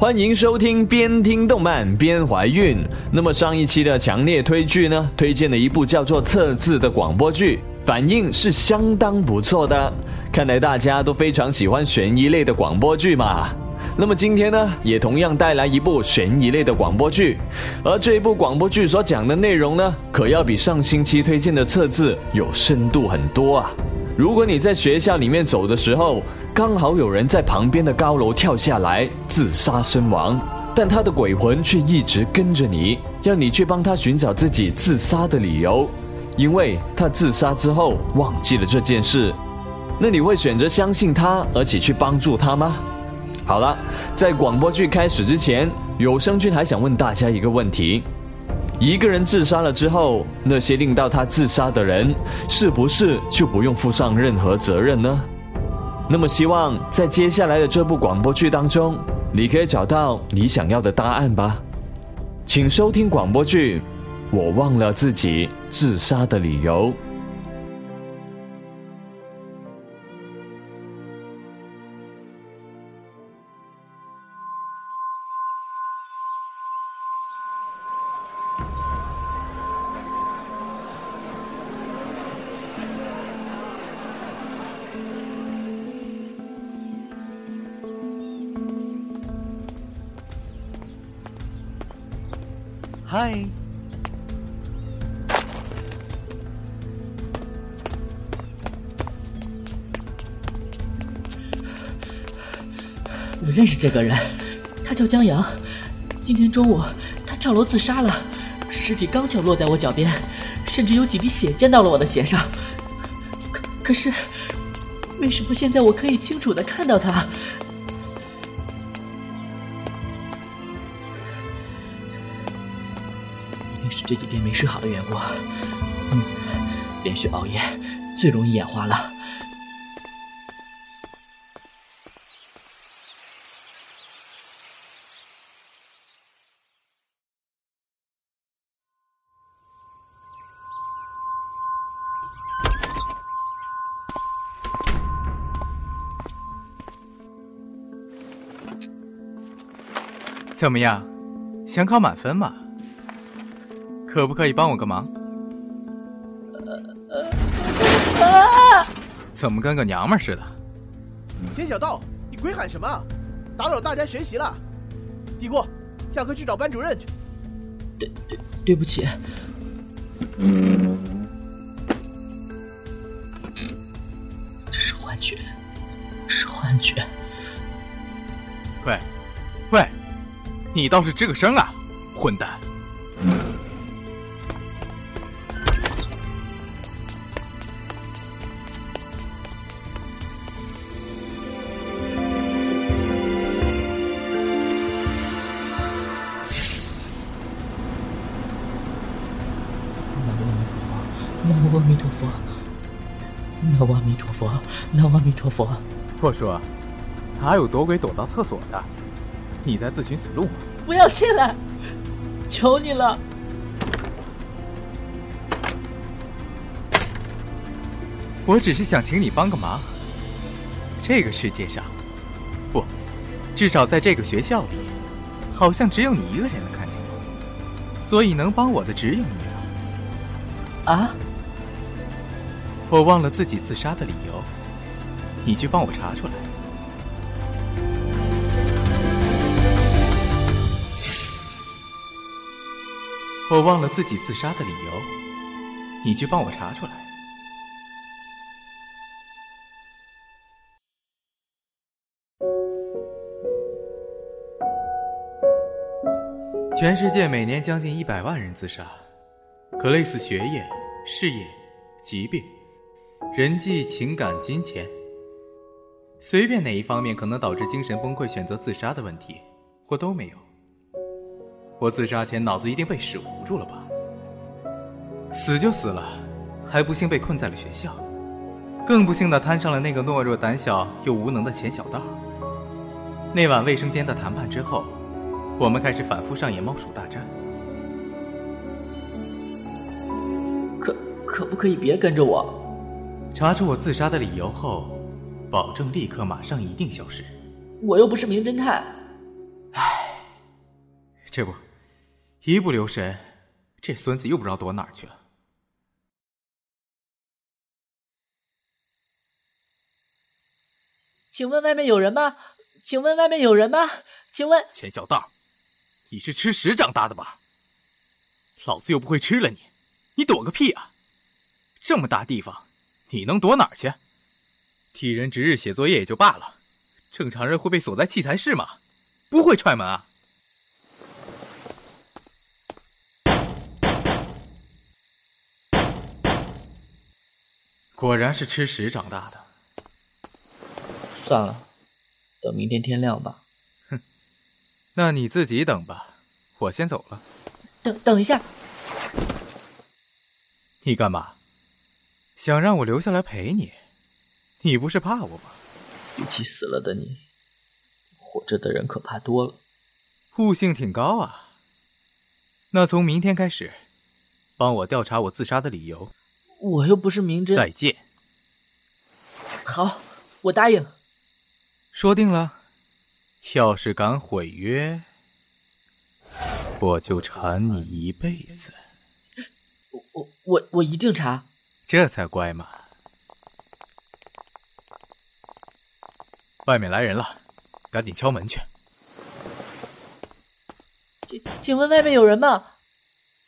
欢迎收听边听动漫边怀孕。那么上一期的强烈推剧呢，推荐了一部叫做《测字》的广播剧，反应是相当不错的。看来大家都非常喜欢悬疑类的广播剧嘛。那么今天呢，也同样带来一部悬疑类的广播剧，而这一部广播剧所讲的内容呢，可要比上星期推荐的《测字》有深度很多啊。如果你在学校里面走的时候，刚好有人在旁边的高楼跳下来自杀身亡，但他的鬼魂却一直跟着你，要你去帮他寻找自己自杀的理由，因为他自杀之后忘记了这件事。那你会选择相信他，而且去帮助他吗？好了，在广播剧开始之前，有声君还想问大家一个问题。一个人自杀了之后，那些令到他自杀的人，是不是就不用负上任何责任呢？那么，希望在接下来的这部广播剧当中，你可以找到你想要的答案吧。请收听广播剧《我忘了自己自杀的理由》。这个人，他叫江阳。今天中午他跳楼自杀了，尸体刚巧落在我脚边，甚至有几滴血溅到了我的鞋上。可可是，为什么现在我可以清楚的看到他？一定是这几天没睡好的缘故，嗯，连续熬夜最容易眼花了。怎么样，想考满分吗？可不可以帮我个忙？怎么跟个娘们似的？钱小道，你鬼喊什么？打扰大家学习了。记过，下课去找班主任去。对对，对不起。这是幻觉，是幻觉。喂，喂，你倒是吱个声啊，混蛋！阿弥陀佛，南无阿弥陀佛，南无阿弥陀佛。我说，哪有躲鬼躲到厕所的？你在自寻死路吗？不要进来，求你了！我只是想请你帮个忙。这个世界上，不，至少在这个学校里，好像只有你一个人能看见我，所以能帮我的只有你了。啊？我忘了自己自杀的理由，你去帮我查出来。我忘了自己自杀的理由，你去帮我查出来。全世界每年将近一百万人自杀，可类似学业、事业、疾病。人际、情感、金钱，随便哪一方面可能导致精神崩溃、选择自杀的问题，我都没有。我自杀前脑子一定被屎糊住了吧？死就死了，还不幸被困在了学校，更不幸的摊上了那个懦弱、胆小又无能的钱小道。那晚卫生间的谈判之后，我们开始反复上演猫鼠大战。可可不可以别跟着我？查出我自杀的理由后，保证立刻马上一定消失。我又不是名侦探。唉，这不，一不留神，这孙子又不知道躲哪儿去了。请问外面有人吗？请问外面有人吗？请问钱小道，你是吃屎长大的吧？老子又不会吃了你，你躲个屁啊！这么大地方，你能躲哪儿去？替人值日写作业也就罢了，正常人会被锁在器材室吗？不会踹门啊！果然是吃屎长大的。算了，等明天天亮吧。哼，那你自己等吧，我先走了。等等一下，你干嘛？想让我留下来陪你？你不是怕我吗？比起死了的你，活着的人可怕多了。悟性挺高啊。那从明天开始，帮我调查我自杀的理由。我又不是明侦。再见。好，我答应。说定了。要是敢毁约，我就缠你一辈子。我我我我一定查。这才乖嘛。外面来人了，赶紧敲门去。请请问外面有人吗？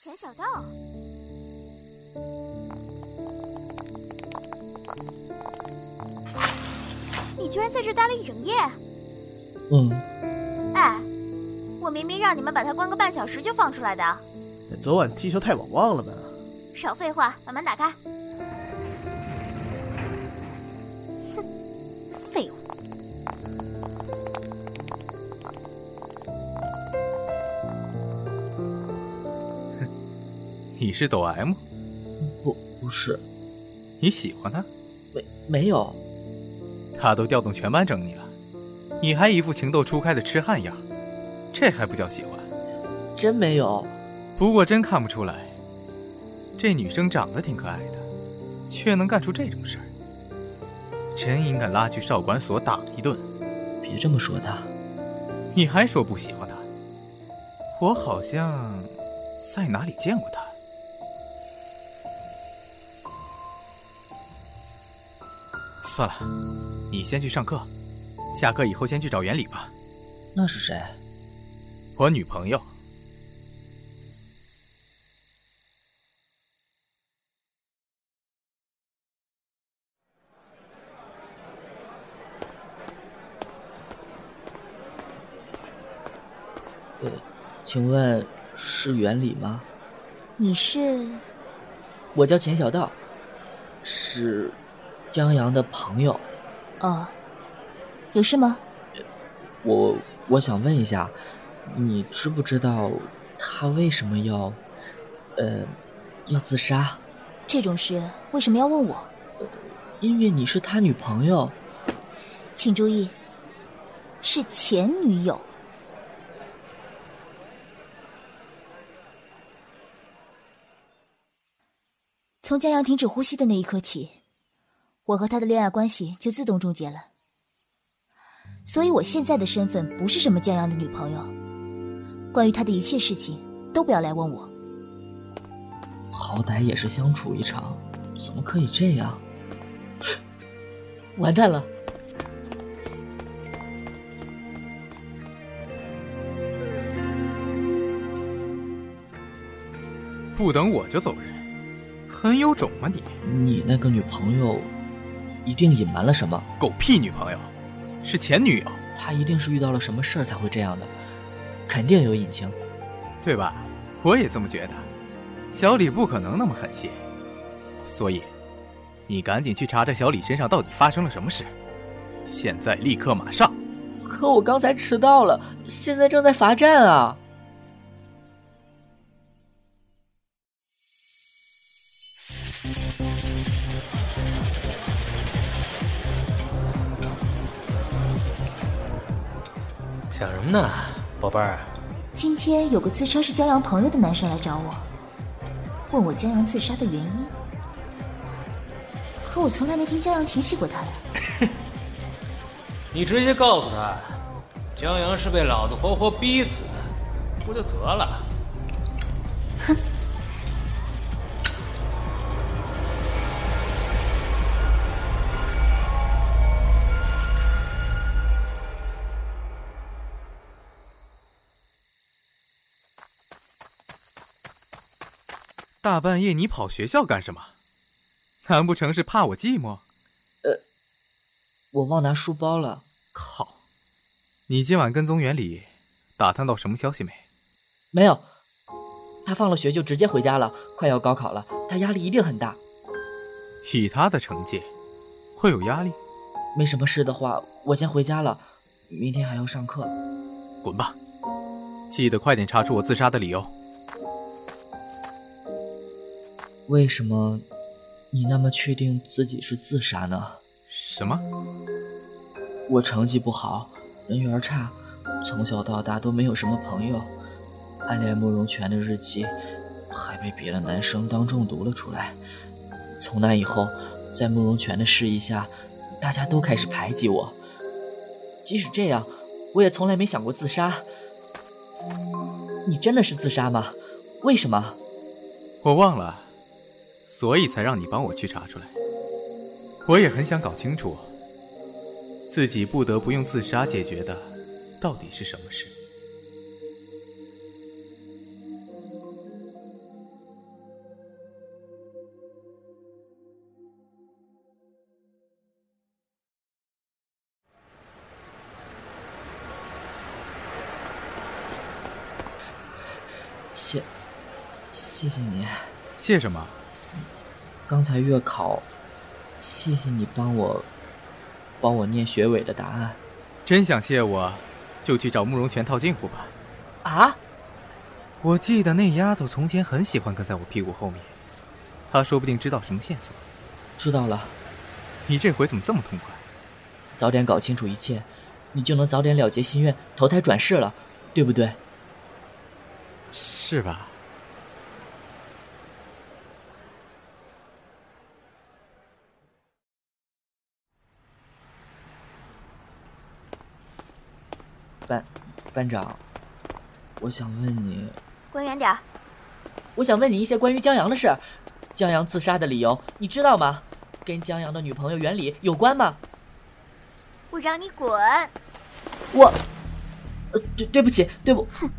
钱小道，居然在这待了一整夜？嗯。哎，我明明让你们把他关个半小时就放出来的。昨晚踢球太晚忘了呗。少废话，把门打开。哼，废物。你是抖 M？不，不是。你喜欢他？没，没有。他都调动全班整你了，你还一副情窦初开的痴汉样，这还不叫喜欢？真没有。不过真看不出来，这女生长得挺可爱的，却能干出这种事儿，真应该拉去少管所打一顿。别这么说她。你还说不喜欢她？我好像在哪里见过她。算了，你先去上课，下课以后先去找原理吧。那是谁？我女朋友。呃，请问是原理吗？你是？我叫钱小道，是。江阳的朋友，哦，有事吗？我我想问一下，你知不知道他为什么要，呃，要自杀？这种事为什么要问我？因为你是他女朋友。请注意，是前女友。从江阳停止呼吸的那一刻起。我和他的恋爱关系就自动终结了，所以我现在的身份不是什么江阳的女朋友。关于他的一切事情，都不要来问我。好歹也是相处一场，怎么可以这样？完蛋了！不等我就走人，很有种吗你？你那个女朋友？一定隐瞒了什么？狗屁女朋友，是前女友。他一定是遇到了什么事儿才会这样的，肯定有隐情，对吧？我也这么觉得。小李不可能那么狠心，所以，你赶紧去查查小李身上到底发生了什么事，现在立刻马上。可我刚才迟到了，现在正在罚站啊。想什么呢，宝贝儿？今天有个自称是江阳朋友的男生来找我，问我江阳自杀的原因。可我从来没听江阳提起过他呀。你直接告诉他，江阳是被老子活活逼死的，不就得了？哼！大半夜你跑学校干什么？难不成是怕我寂寞？呃，我忘拿书包了。靠！你今晚跟踪原理，打探到什么消息没？没有。他放了学就直接回家了。快要高考了，他压力一定很大。以他的成绩，会有压力？没什么事的话，我先回家了。明天还要上课。滚吧！记得快点查出我自杀的理由。为什么你那么确定自己是自杀呢？什么？我成绩不好，人缘差，从小到大都没有什么朋友，暗恋慕容泉的日记还被别的男生当众读了出来。从那以后，在慕容泉的示意下，大家都开始排挤我。即使这样，我也从来没想过自杀。你真的是自杀吗？为什么？我忘了。所以才让你帮我去查出来。我也很想搞清楚，自己不得不用自杀解决的，到底是什么事。谢，谢谢你。谢什么？刚才月考，谢谢你帮我，帮我念学委的答案。真想谢我，就去找慕容泉套近乎吧。啊！我记得那丫头从前很喜欢跟在我屁股后面，她说不定知道什么线索。知道了。你这回怎么这么痛快？早点搞清楚一切，你就能早点了结心愿，投胎转世了，对不对？是吧？班班长，我想问你，滚远点我想问你一些关于江阳的事。江阳自杀的理由你知道吗？跟江阳的女朋友袁礼有关吗？我让你滚！我，呃，对对不起，对不。哼！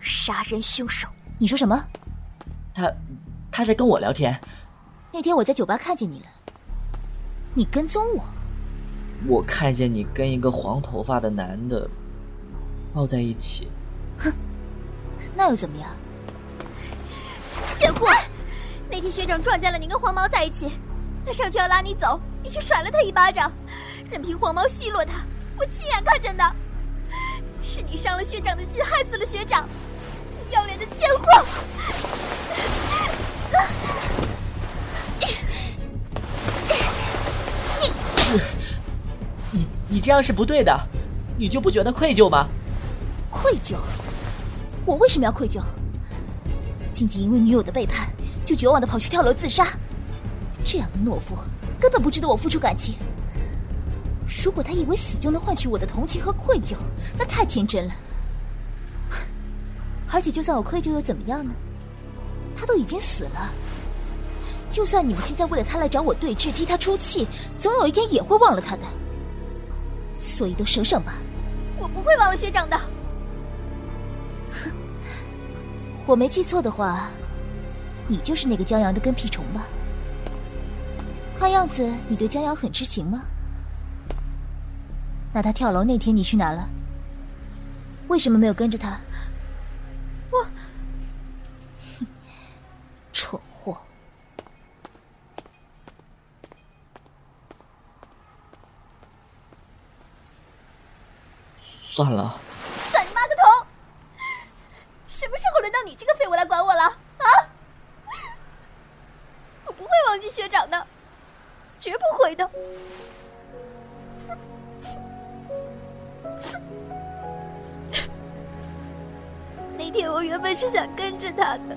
杀人凶手！你说什么？他，他在跟我聊天。那天我在酒吧看见你了，你跟踪我。我看见你跟一个黄头发的男的抱在一起，哼，那又怎么样？贱货！那天学长撞见了你跟黄毛在一起，他上去要拉你走，你却甩了他一巴掌，任凭黄毛奚落他。我亲眼看见的，是你伤了学长的心，害死了学长，不要脸的贱货！你这样是不对的，你就不觉得愧疚吗？愧疚？我为什么要愧疚？仅仅因为女友的背叛，就绝望的跑去跳楼自杀？这样的懦夫根本不值得我付出感情。如果他以为死就能换取我的同情和愧疚，那太天真了。而且，就算我愧疚又怎么样呢？他都已经死了。就算你们现在为了他来找我对峙，替他出气，总有一天也会忘了他的。所以都省省吧，我不会忘了学长的。哼，我没记错的话，你就是那个江阳的跟屁虫吧？看样子你对江阳很痴情吗？那他跳楼那天你去哪了？为什么没有跟着他？我，哼，蠢。算了，算你妈个头！什么时候轮到你这个废物来管我了？啊！我不会忘记学长的，绝不会的。那天我原本是想跟着他的，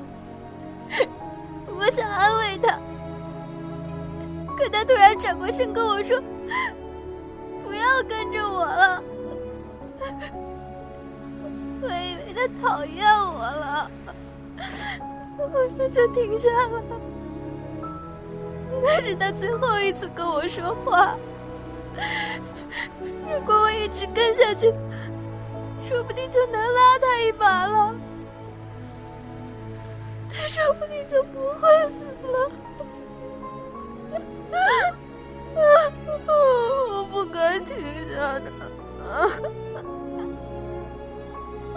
我想安慰他，可他突然转过身跟我说：“不要跟着我了。”讨厌我了，我就停下了。那是他最后一次跟我说话。如果我一直跟下去，说不定就能拉他一把了。他说不定就不会死了。我不该停下的，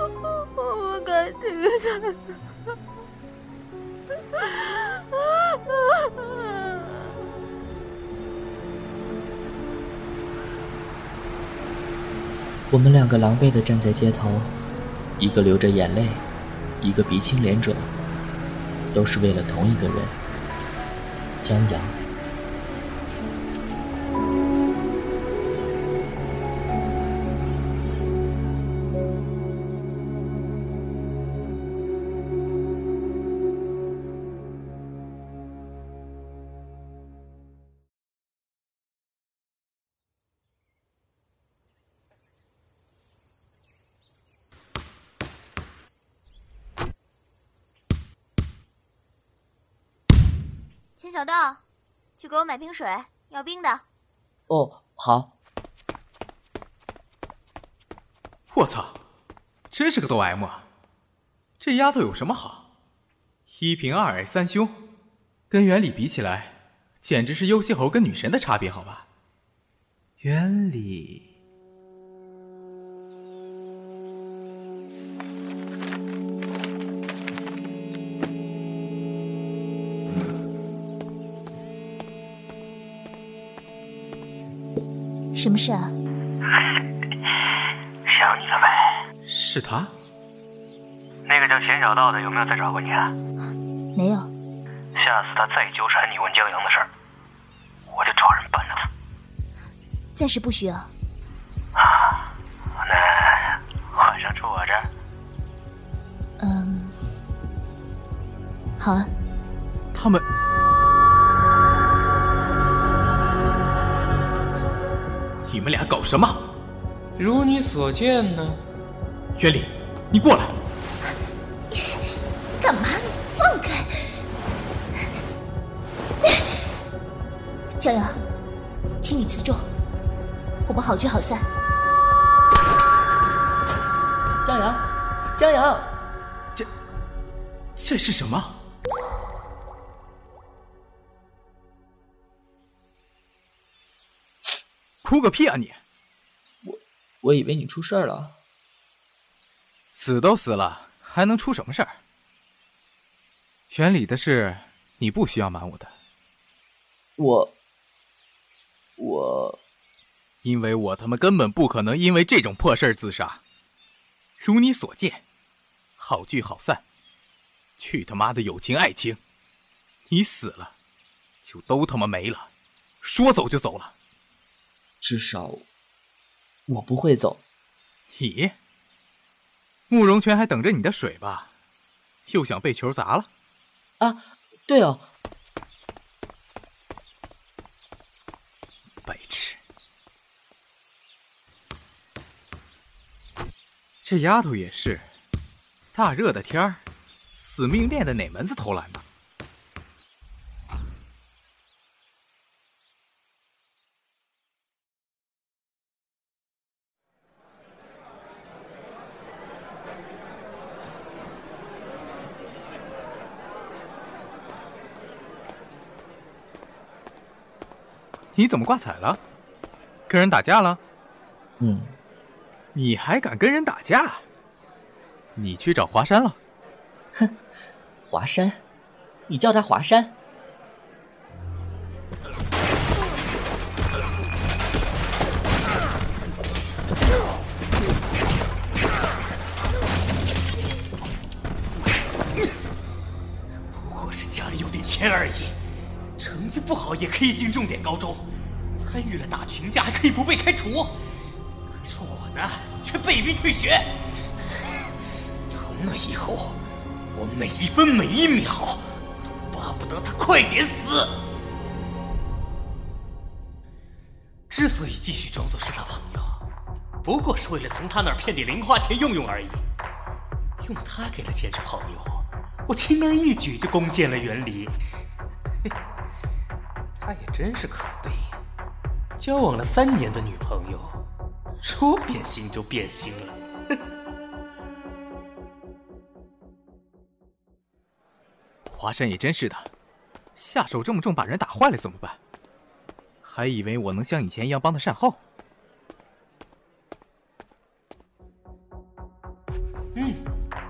我不该停下的。我们两个狼狈地站在街头，一个流着眼泪，一个鼻青脸肿，都是为了同一个人——江阳。小道，去给我买瓶水，要冰的。哦，好。我操，真是个逗 M 啊！这丫头有什么好？一平二矮三凶，跟原理比起来，简直是优西猴跟女神的差别，好吧？原理。什么事啊？想你了呗。是他。那个叫钱小道的有没有再找过你啊？没有。下次他再纠缠你问江阳的事儿，我就找人办了他。暂时不需要。啊，那晚上住我这儿。嗯，好啊。他们。你们俩搞什么？如你所见呢。袁礼，你过来。干嘛？放开！江阳，请你自重，我们好聚好散。江阳，江阳，这这是什么？哭个屁啊你！我我以为你出事儿了。死都死了，还能出什么事儿？园里的事你不需要瞒我的。我我，因为我他妈根本不可能因为这种破事儿自杀。如你所见，好聚好散。去他妈的友情爱情！你死了，就都他妈没了。说走就走了。至少，我不会走。你，慕容泉还等着你的水吧？又想被球砸了？啊，对哦。白痴！这丫头也是，大热的天儿，死命练的哪门子投篮呢？你怎么挂彩了？跟人打架了？嗯，你还敢跟人打架？你去找华山了？哼，华山，你叫他华山？可以进重点高中，参与了打群架还可以不被开除。可是我呢，却被逼退学。从那以后，我每一分每一秒都巴不得他快点死。之所以继续装作是他朋友，不过是为了从他那儿骗点零花钱用用而已。用他给的钱去泡妞，我轻而易举就攻陷了原理。他也真是可悲，交往了三年的女朋友，说变心就变心了。华山也真是的，下手这么重，把人打坏了怎么办？还以为我能像以前一样帮他善后。嗯，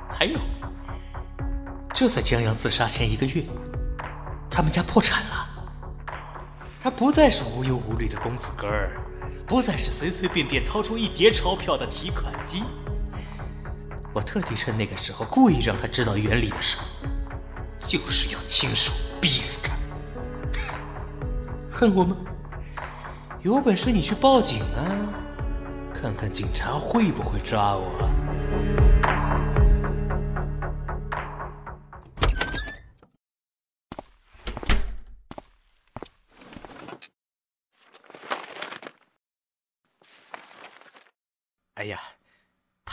还有，就在江阳自杀前一个月，他们家破产了。他不再是无忧无虑的公子哥儿，不再是随随便便掏出一叠钞票的提款机。我特地趁那个时候，故意让他知道原理的时候。就是要亲手逼死他！恨我吗？有本事你去报警啊，看看警察会不会抓我。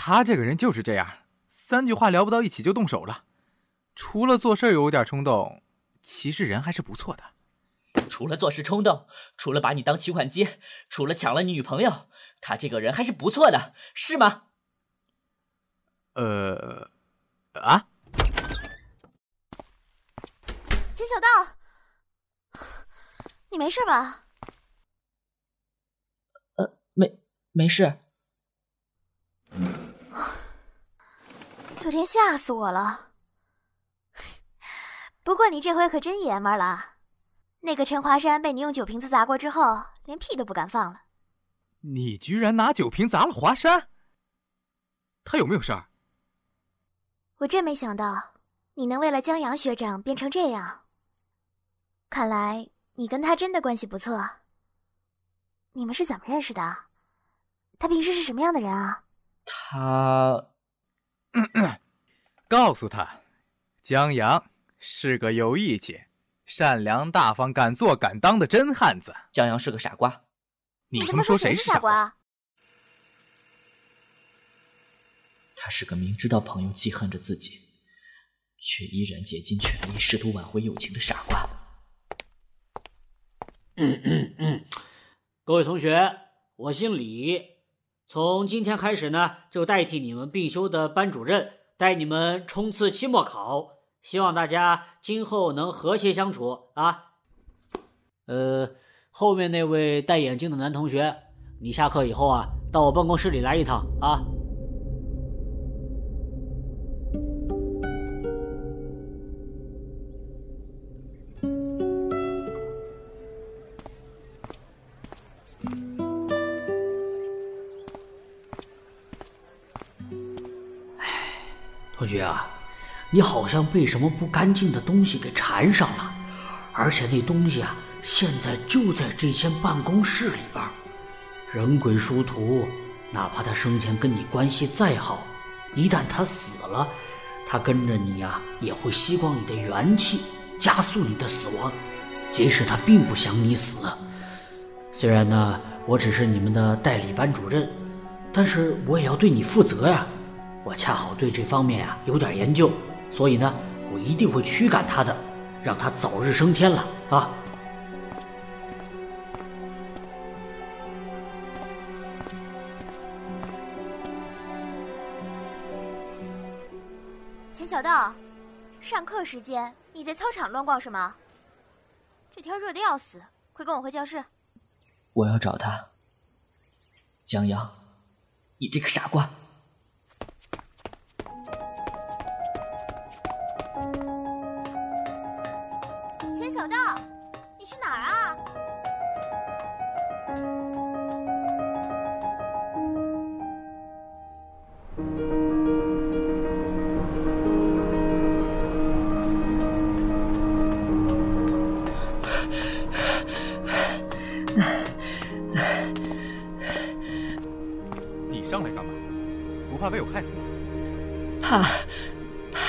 他这个人就是这样，三句话聊不到一起就动手了。除了做事有点冲动，其实人还是不错的。除了做事冲动，除了把你当取款机，除了抢了你女朋友，他这个人还是不错的，是吗？呃，啊？钱小道，你没事吧？呃，没，没事。昨天吓死我了。不过你这回可真爷们了，那个陈华山被你用酒瓶子砸过之后，连屁都不敢放了。你居然拿酒瓶砸了华山？他有没有事儿？我真没想到你能为了江阳学长变成这样。看来你跟他真的关系不错。你们是怎么认识的？他平时是什么样的人啊？他，告诉他，江阳。是个有义气、善良、大方、敢做敢当的真汉子。江阳是个傻瓜，你他妈说谁是傻瓜？他是个明知道朋友记恨着自己，却依然竭尽全力试图挽回友情的傻瓜。嗯嗯嗯，各位同学，我姓李，从今天开始呢，就代替你们必修的班主任，带你们冲刺期末考。希望大家今后能和谐相处啊！呃，后面那位戴眼镜的男同学，你下课以后啊，到我办公室里来一趟啊。你好像被什么不干净的东西给缠上了，而且那东西啊，现在就在这间办公室里边。人鬼殊途，哪怕他生前跟你关系再好，一旦他死了，他跟着你呀，也会吸光你的元气，加速你的死亡。即使他并不想你死，虽然呢，我只是你们的代理班主任，但是我也要对你负责呀。我恰好对这方面啊有点研究。所以呢，我一定会驱赶他的，让他早日升天了啊！钱小道，上课时间你在操场乱逛什么？这天热的要死，快跟我回教室！我要找他，江阳，你这个傻瓜！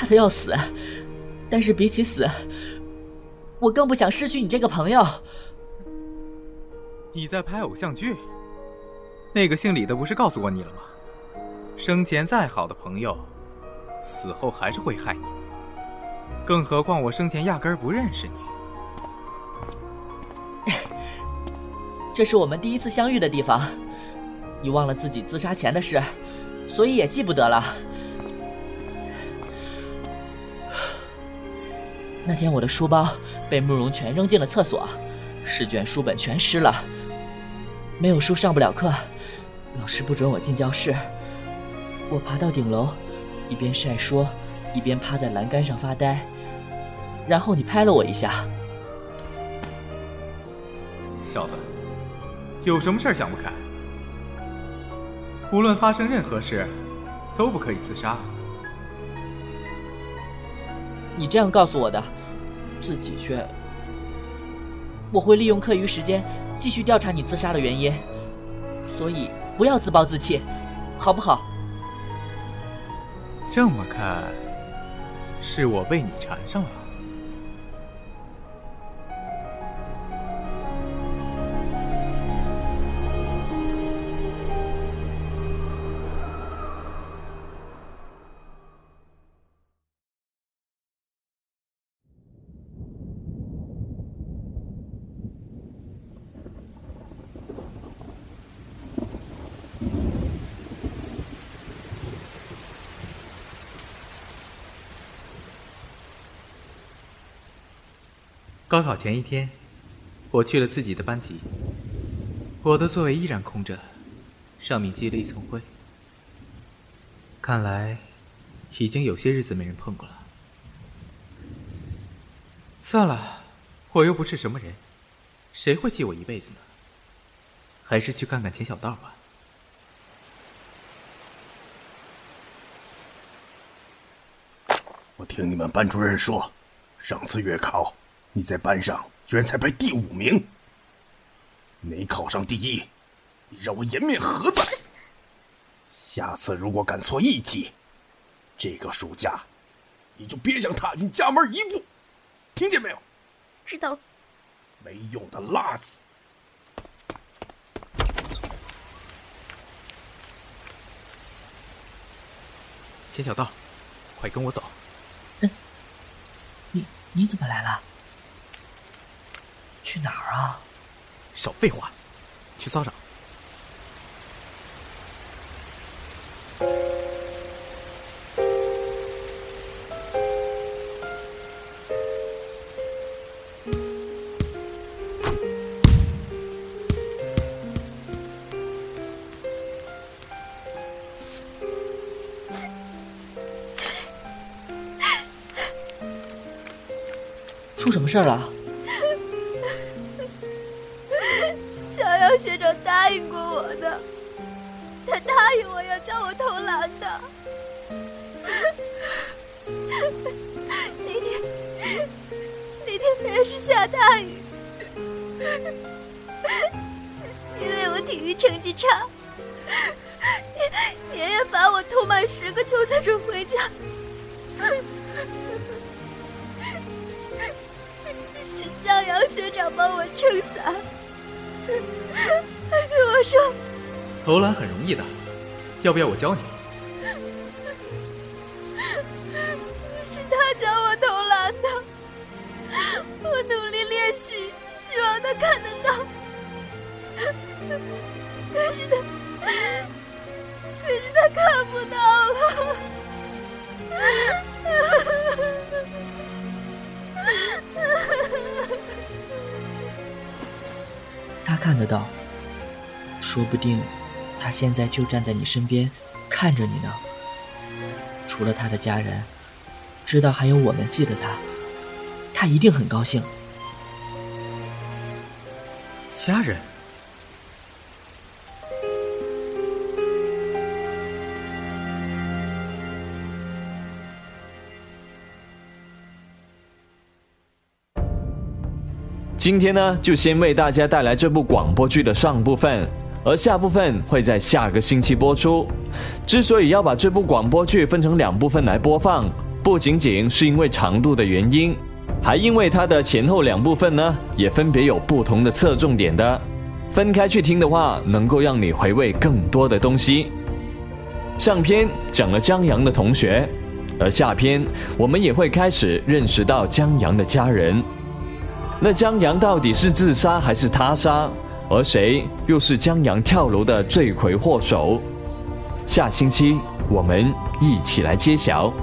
的要死，但是比起死，我更不想失去你这个朋友。你在拍偶像剧？那个姓李的不是告诉过你了吗？生前再好的朋友，死后还是会害你。更何况我生前压根儿不认识你。这是我们第一次相遇的地方，你忘了自己自杀前的事，所以也记不得了。那天我的书包被慕容全扔进了厕所，试卷书本全湿了，没有书上不了课，老师不准我进教室。我爬到顶楼，一边晒书，一边趴在栏杆上发呆。然后你拍了我一下，小子。有什么事儿想不开？无论发生任何事，都不可以自杀。你这样告诉我的，自己却……我会利用课余时间继续调查你自杀的原因，所以不要自暴自弃，好不好？这么看，是我被你缠上了。高考前一天，我去了自己的班级。我的座位依然空着，上面积了一层灰。看来，已经有些日子没人碰过了。算了，我又不是什么人，谁会记我一辈子呢？还是去看看钱小道吧。我听你们班主任说，上次月考。你在班上居然才排第五名，没考上第一，你让我颜面何在？下次如果敢错一题，这个暑假你就别想踏进家门一步，听见没有？知道了。没用的垃圾！钱小道，快跟我走。嗯，你你怎么来了？去哪儿啊？少废话，去操场。出什么事儿了？下大雨，因为我体育成绩差，爷爷爷罚我偷满十个球才准回家。是江阳学长帮我撑伞。对我说：“投篮很容易的，要不要我教你？”我努力练习，希望他看得到。可是他，可是他看不到了。他看得到。说不定，他现在就站在你身边，看着你呢。除了他的家人，知道还有我们记得他，他一定很高兴。家人。今天呢，就先为大家带来这部广播剧的上部分。而下部分会在下个星期播出。之所以要把这部广播剧分成两部分来播放，不仅仅是因为长度的原因，还因为它的前后两部分呢，也分别有不同的侧重点的。分开去听的话，能够让你回味更多的东西。上篇讲了江阳的同学，而下篇我们也会开始认识到江阳的家人。那江阳到底是自杀还是他杀？而谁又是江阳跳楼的罪魁祸首？下星期我们一起来揭晓。